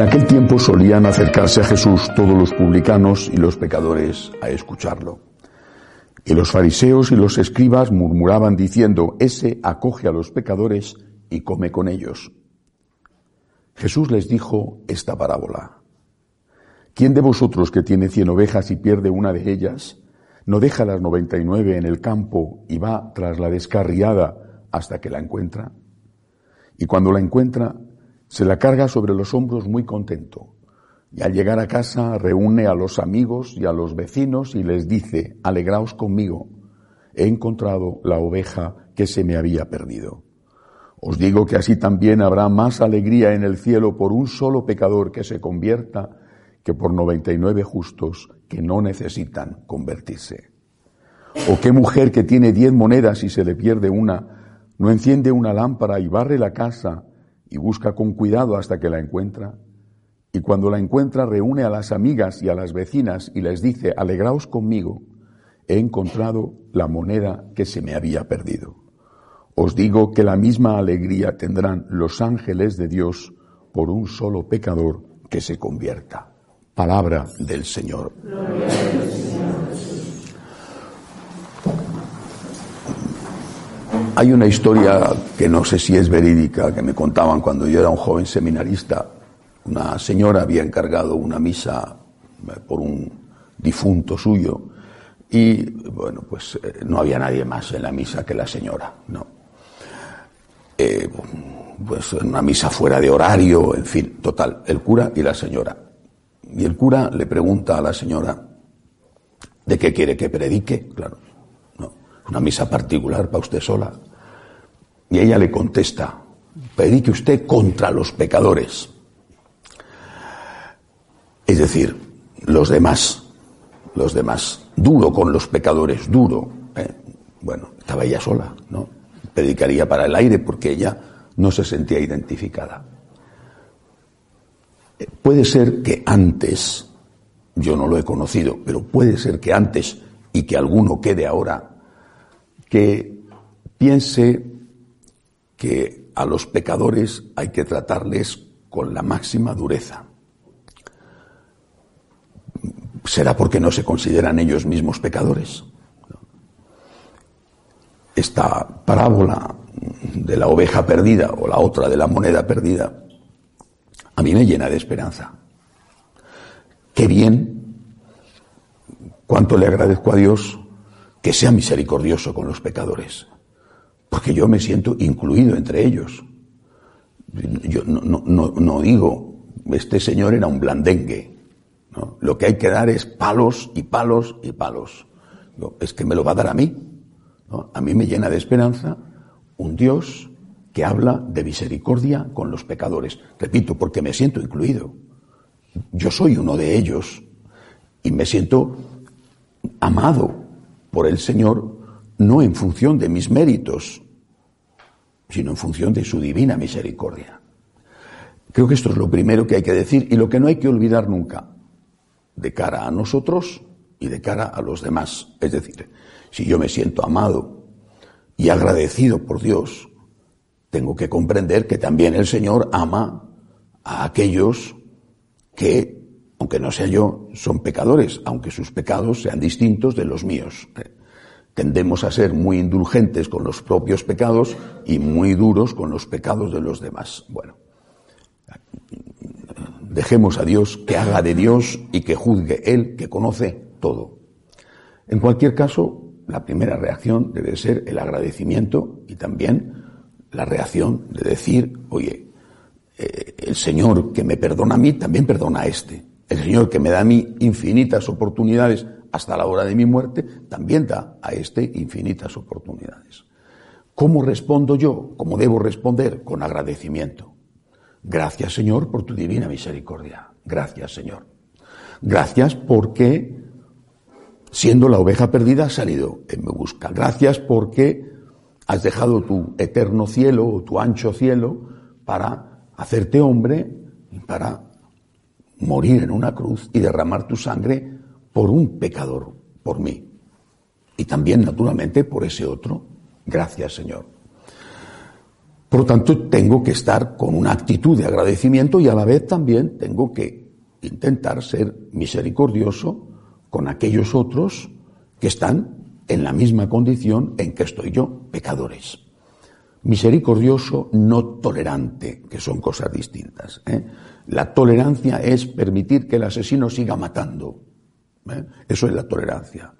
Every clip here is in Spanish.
En aquel tiempo solían acercarse a Jesús todos los publicanos y los pecadores a escucharlo. Y los fariseos y los escribas murmuraban diciendo, ese acoge a los pecadores y come con ellos. Jesús les dijo esta parábola. ¿Quién de vosotros que tiene cien ovejas y pierde una de ellas, no deja las noventa y nueve en el campo y va tras la descarriada hasta que la encuentra? Y cuando la encuentra, se la carga sobre los hombros muy contento. Y al llegar a casa reúne a los amigos y a los vecinos y les dice, alegraos conmigo, he encontrado la oveja que se me había perdido. Os digo que así también habrá más alegría en el cielo por un solo pecador que se convierta que por noventa y nueve justos que no necesitan convertirse. O qué mujer que tiene diez monedas y se le pierde una, no enciende una lámpara y barre la casa y busca con cuidado hasta que la encuentra. Y cuando la encuentra reúne a las amigas y a las vecinas y les dice, alegraos conmigo, he encontrado la moneda que se me había perdido. Os digo que la misma alegría tendrán los ángeles de Dios por un solo pecador que se convierta. Palabra del Señor. Hay una historia que no sé si es verídica, que me contaban cuando yo era un joven seminarista. Una señora había encargado una misa eh, por un difunto suyo y, bueno, pues eh, no había nadie más en la misa que la señora, ¿no? Eh, pues una misa fuera de horario, en fin, total, el cura y la señora. Y el cura le pregunta a la señora, ¿de qué quiere que predique? Claro, una misa particular para usted sola. Y ella le contesta, predique usted contra los pecadores. Es decir, los demás, los demás, duro con los pecadores, duro. ¿eh? Bueno, estaba ella sola, ¿no? Predicaría para el aire porque ella no se sentía identificada. Eh, puede ser que antes, yo no lo he conocido, pero puede ser que antes y que alguno quede ahora, que piense que a los pecadores hay que tratarles con la máxima dureza. ¿Será porque no se consideran ellos mismos pecadores? Esta parábola de la oveja perdida o la otra de la moneda perdida, a mí me llena de esperanza. Qué bien, cuánto le agradezco a Dios que sea misericordioso con los pecadores porque yo me siento incluido entre ellos. Yo no, digo, este señor era un blandengue. Lo que hay que dar es palos y palos y palos. es que me lo va a dar a mí. A mí me llena de esperanza un Dios que habla de misericordia con los pecadores. Repito, porque me siento incluido. Yo soy uno de ellos y me siento amado por el Señor no en función de mis méritos, sino en función de su divina misericordia. Creo que esto es lo primero que hay que decir y lo que no hay que olvidar nunca, de cara a nosotros y de cara a los demás. Es decir, si yo me siento amado y agradecido por Dios, tengo que comprender que también el Señor ama a aquellos que, aunque no sea yo, son pecadores, aunque sus pecados sean distintos de los míos. Tendemos a ser muy indulgentes con los propios pecados y muy duros con los pecados de los demás. Bueno, dejemos a Dios que haga de Dios y que juzgue Él, que conoce todo. En cualquier caso, la primera reacción debe ser el agradecimiento y también la reacción de decir, oye, eh, el Señor que me perdona a mí también perdona a este. El Señor que me da a mí infinitas oportunidades hasta la hora de mi muerte, también da a este infinitas oportunidades. ¿Cómo respondo yo? ¿Cómo debo responder? Con agradecimiento. Gracias Señor por tu divina misericordia. Gracias Señor. Gracias porque, siendo la oveja perdida, has salido en mi busca. Gracias porque has dejado tu eterno cielo o tu ancho cielo para hacerte hombre para morir en una cruz y derramar tu sangre por un pecador, por mí. Y también, naturalmente, por ese otro. Gracias, Señor. Por lo tanto, tengo que estar con una actitud de agradecimiento y a la vez también tengo que intentar ser misericordioso con aquellos otros que están en la misma condición en que estoy yo, pecadores. Misericordioso, no tolerante, que son cosas distintas. ¿eh? La tolerancia es permitir que el asesino siga matando. ¿eh? Eso es la tolerancia.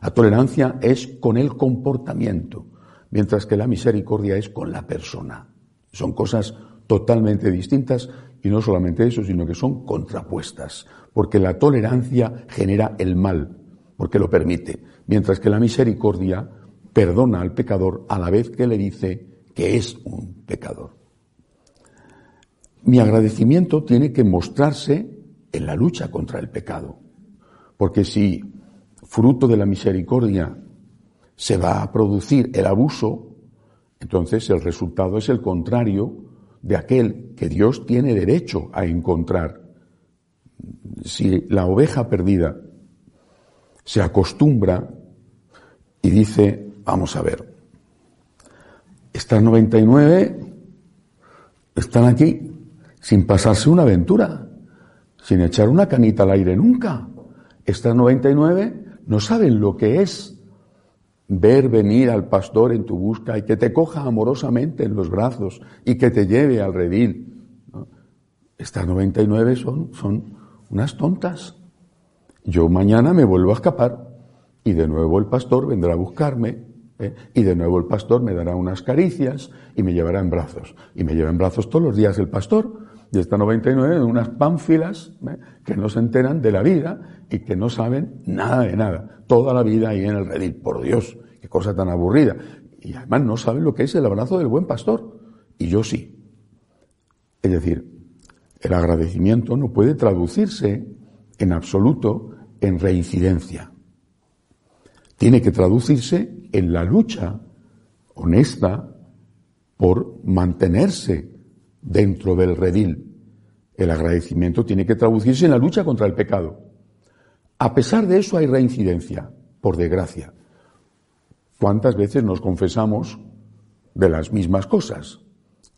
La tolerancia es con el comportamiento mientras que la misericordia es con la persona. Son cosas totalmente distintas y no solamente eso, sino que son contrapuestas, porque la tolerancia genera el mal, porque lo permite, mientras que la misericordia perdona al pecador a la vez que le dice que es un pecador. Mi agradecimiento tiene que mostrarse en la lucha contra el pecado, porque si fruto de la misericordia se va a producir el abuso, entonces el resultado es el contrario de aquel que Dios tiene derecho a encontrar. Si la oveja perdida se acostumbra y dice, vamos a ver, estas 99 están aquí sin pasarse una aventura, sin echar una canita al aire nunca. Estas 99 no saben lo que es ver venir al pastor en tu busca y que te coja amorosamente en los brazos y que te lleve al redil. Estas 99 son, son unas tontas. Yo mañana me vuelvo a escapar y de nuevo el pastor vendrá a buscarme ¿eh? y de nuevo el pastor me dará unas caricias y me llevará en brazos. Y me lleva en brazos todos los días el pastor y esta 99 unas pánfilas ¿eh? que no se enteran de la vida y que no saben nada de nada. Toda la vida ahí en el redil, por Dios, qué cosa tan aburrida. Y además no saben lo que es el abrazo del buen pastor. Y yo sí. Es decir, el agradecimiento no puede traducirse en absoluto en reincidencia. Tiene que traducirse en la lucha honesta por mantenerse dentro del redil. El agradecimiento tiene que traducirse en la lucha contra el pecado. A pesar de eso hay reincidencia, por desgracia. ¿Cuántas veces nos confesamos de las mismas cosas?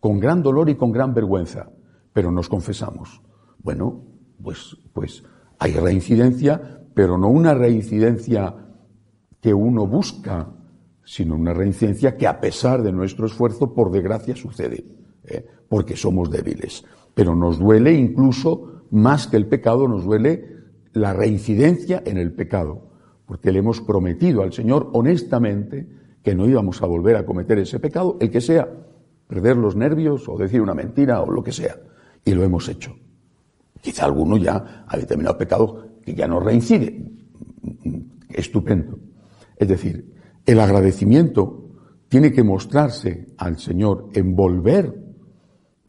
Con gran dolor y con gran vergüenza, pero nos confesamos. Bueno, pues, pues hay reincidencia, pero no una reincidencia que uno busca, sino una reincidencia que a pesar de nuestro esfuerzo, por desgracia, sucede, ¿eh? porque somos débiles. Pero nos duele incluso más que el pecado, nos duele la reincidencia en el pecado, porque le hemos prometido al Señor honestamente que no íbamos a volver a cometer ese pecado, el que sea, perder los nervios o decir una mentira o lo que sea, y lo hemos hecho. Quizá alguno ya ha determinado pecado que ya no reincide. Estupendo. Es decir, el agradecimiento tiene que mostrarse al Señor en volver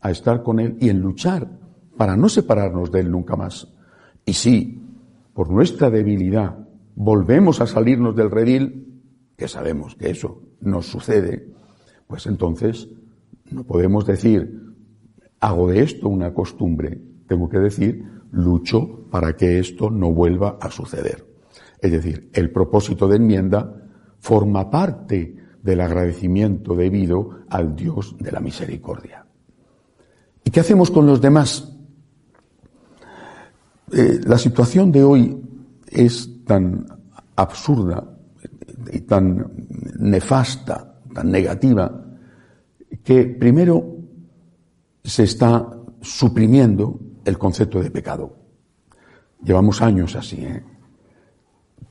a estar con Él y en luchar para no separarnos de Él nunca más. Y sí, por nuestra debilidad, volvemos a salirnos del redil, que sabemos que eso nos sucede, pues entonces no podemos decir, hago de esto una costumbre, tengo que decir, lucho para que esto no vuelva a suceder. Es decir, el propósito de enmienda forma parte del agradecimiento debido al Dios de la misericordia. ¿Y qué hacemos con los demás? Eh, la situación de hoy es tan absurda y tan nefasta, tan negativa, que primero se está suprimiendo el concepto de pecado. Llevamos años así, ¿eh?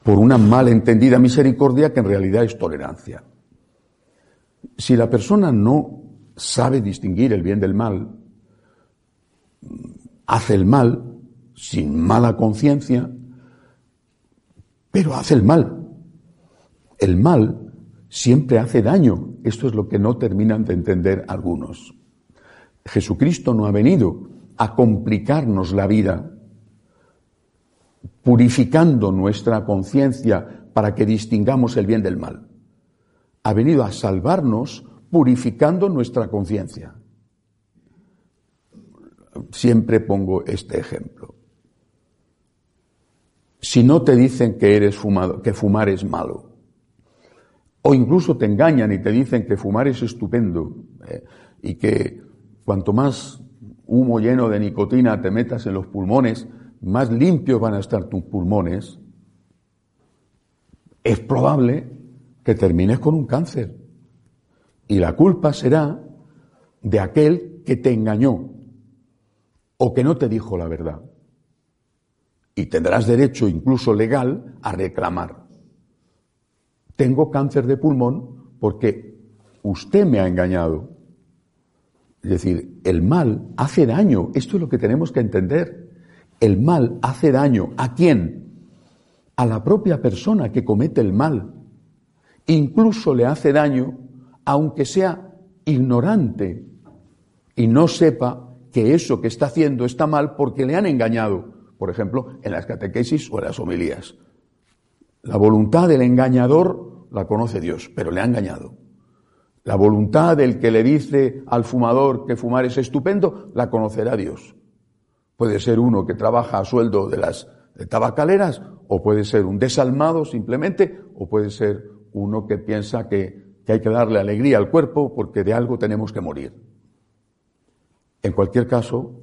Por una mal entendida misericordia que en realidad es tolerancia. Si la persona no sabe distinguir el bien del mal, hace el mal, sin mala conciencia, pero hace el mal. El mal siempre hace daño. Esto es lo que no terminan de entender algunos. Jesucristo no ha venido a complicarnos la vida, purificando nuestra conciencia para que distingamos el bien del mal. Ha venido a salvarnos purificando nuestra conciencia. Siempre pongo este ejemplo si no te dicen que eres fumado, que fumar es malo, o incluso te engañan y te dicen que fumar es estupendo eh, y que cuanto más humo lleno de nicotina te metas en los pulmones, más limpios van a estar tus pulmones, es probable que termines con un cáncer. Y la culpa será de aquel que te engañó o que no te dijo la verdad. Y tendrás derecho, incluso legal, a reclamar. Tengo cáncer de pulmón porque usted me ha engañado. Es decir, el mal hace daño. Esto es lo que tenemos que entender. El mal hace daño. ¿A quién? A la propia persona que comete el mal. Incluso le hace daño aunque sea ignorante y no sepa que eso que está haciendo está mal porque le han engañado, por ejemplo, en las catequesis o en las homilías. La voluntad del engañador la conoce Dios, pero le ha engañado. La voluntad del que le dice al fumador que fumar es estupendo, la conocerá Dios. Puede ser uno que trabaja a sueldo de las tabacaleras, o puede ser un desalmado simplemente, o puede ser uno que piensa que hay que darle alegría al cuerpo porque de algo tenemos que morir. En cualquier caso,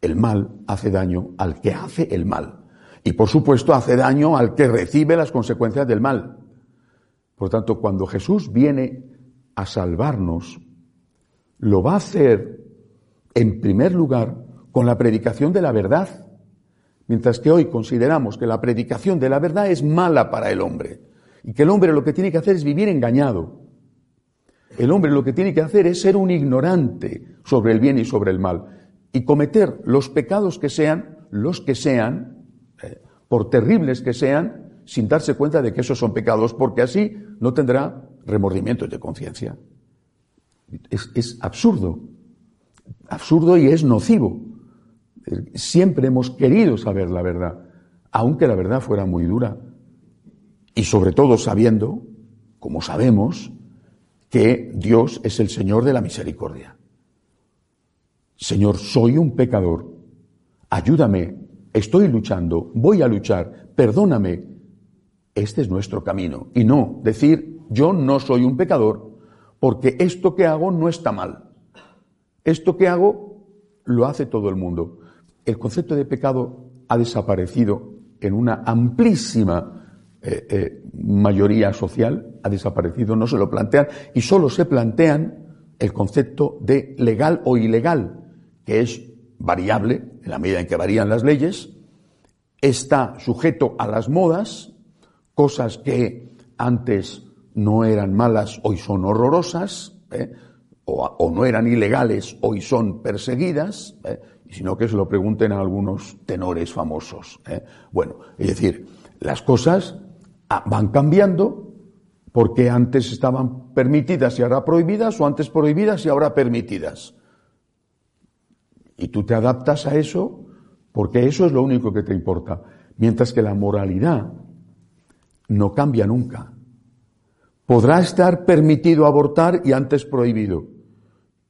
el mal hace daño al que hace el mal. Y por supuesto hace daño al que recibe las consecuencias del mal. Por tanto, cuando Jesús viene a salvarnos, lo va a hacer en primer lugar con la predicación de la verdad. Mientras que hoy consideramos que la predicación de la verdad es mala para el hombre y que el hombre lo que tiene que hacer es vivir engañado. El hombre lo que tiene que hacer es ser un ignorante sobre el bien y sobre el mal y cometer los pecados que sean, los que sean, eh, por terribles que sean, sin darse cuenta de que esos son pecados, porque así no tendrá remordimientos de conciencia. Es, es absurdo, absurdo y es nocivo. Siempre hemos querido saber la verdad, aunque la verdad fuera muy dura. Y sobre todo sabiendo, como sabemos, que Dios es el Señor de la misericordia. Señor, soy un pecador, ayúdame, estoy luchando, voy a luchar, perdóname. Este es nuestro camino. Y no decir, yo no soy un pecador, porque esto que hago no está mal. Esto que hago lo hace todo el mundo. El concepto de pecado ha desaparecido en una amplísima eh, eh, mayoría social ha desaparecido, no se lo plantean y solo se plantean el concepto de legal o ilegal, que es variable en la medida en que varían las leyes, está sujeto a las modas, cosas que antes no eran malas, hoy son horrorosas, ¿eh? o, no eran ilegales, hoy son perseguidas, sino que se lo pregunten a algunos tenores famosos. Bueno, es decir, las cosas Ah, van cambiando porque antes estaban permitidas y ahora prohibidas o antes prohibidas y ahora permitidas. Y tú te adaptas a eso porque eso es lo único que te importa. Mientras que la moralidad no cambia nunca. Podrá estar permitido abortar y antes prohibido,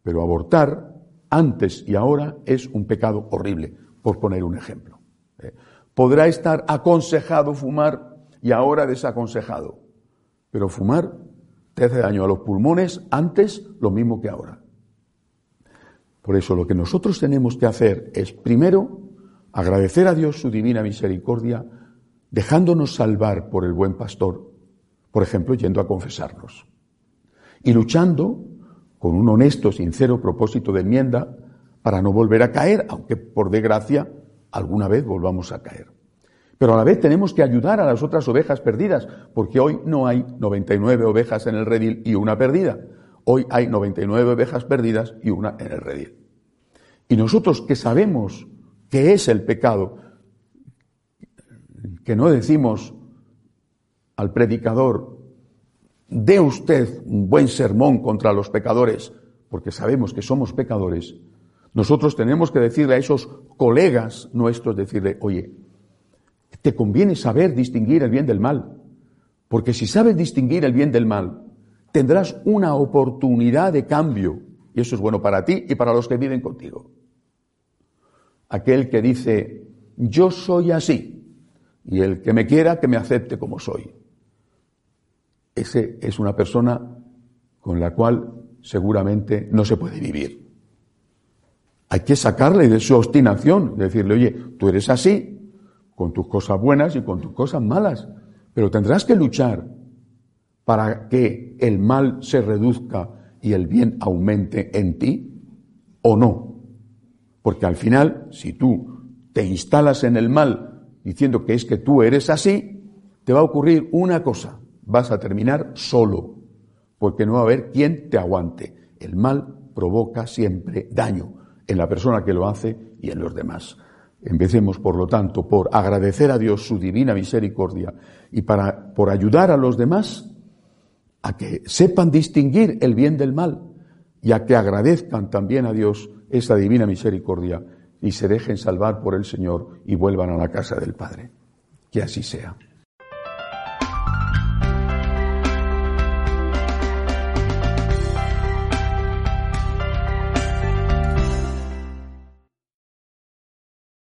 pero abortar antes y ahora es un pecado horrible, por poner un ejemplo. ¿eh? Podrá estar aconsejado fumar y ahora desaconsejado. Pero fumar te hace daño a los pulmones antes lo mismo que ahora. Por eso lo que nosotros tenemos que hacer es primero agradecer a Dios su divina misericordia, dejándonos salvar por el buen pastor, por ejemplo, yendo a confesarnos, y luchando con un honesto, sincero propósito de enmienda para no volver a caer, aunque por desgracia alguna vez volvamos a caer. Pero a la vez tenemos que ayudar a las otras ovejas perdidas, porque hoy no hay 99 ovejas en el redil y una perdida. Hoy hay 99 ovejas perdidas y una en el redil. Y nosotros que sabemos qué es el pecado, que no decimos al predicador, dé usted un buen sermón contra los pecadores, porque sabemos que somos pecadores, nosotros tenemos que decirle a esos colegas nuestros, decirle, oye, te conviene saber distinguir el bien del mal. Porque si sabes distinguir el bien del mal, tendrás una oportunidad de cambio. Y eso es bueno para ti y para los que viven contigo. Aquel que dice, yo soy así, y el que me quiera, que me acepte como soy. Ese es una persona con la cual seguramente no se puede vivir. Hay que sacarle de su obstinación, decirle, oye, tú eres así, con tus cosas buenas y con tus cosas malas, pero tendrás que luchar para que el mal se reduzca y el bien aumente en ti o no. Porque al final, si tú te instalas en el mal diciendo que es que tú eres así, te va a ocurrir una cosa, vas a terminar solo, porque no va a haber quien te aguante. El mal provoca siempre daño en la persona que lo hace y en los demás. Empecemos, por lo tanto, por agradecer a Dios su divina misericordia y para, por ayudar a los demás a que sepan distinguir el bien del mal y a que agradezcan también a Dios esa divina misericordia y se dejen salvar por el Señor y vuelvan a la casa del Padre. Que así sea.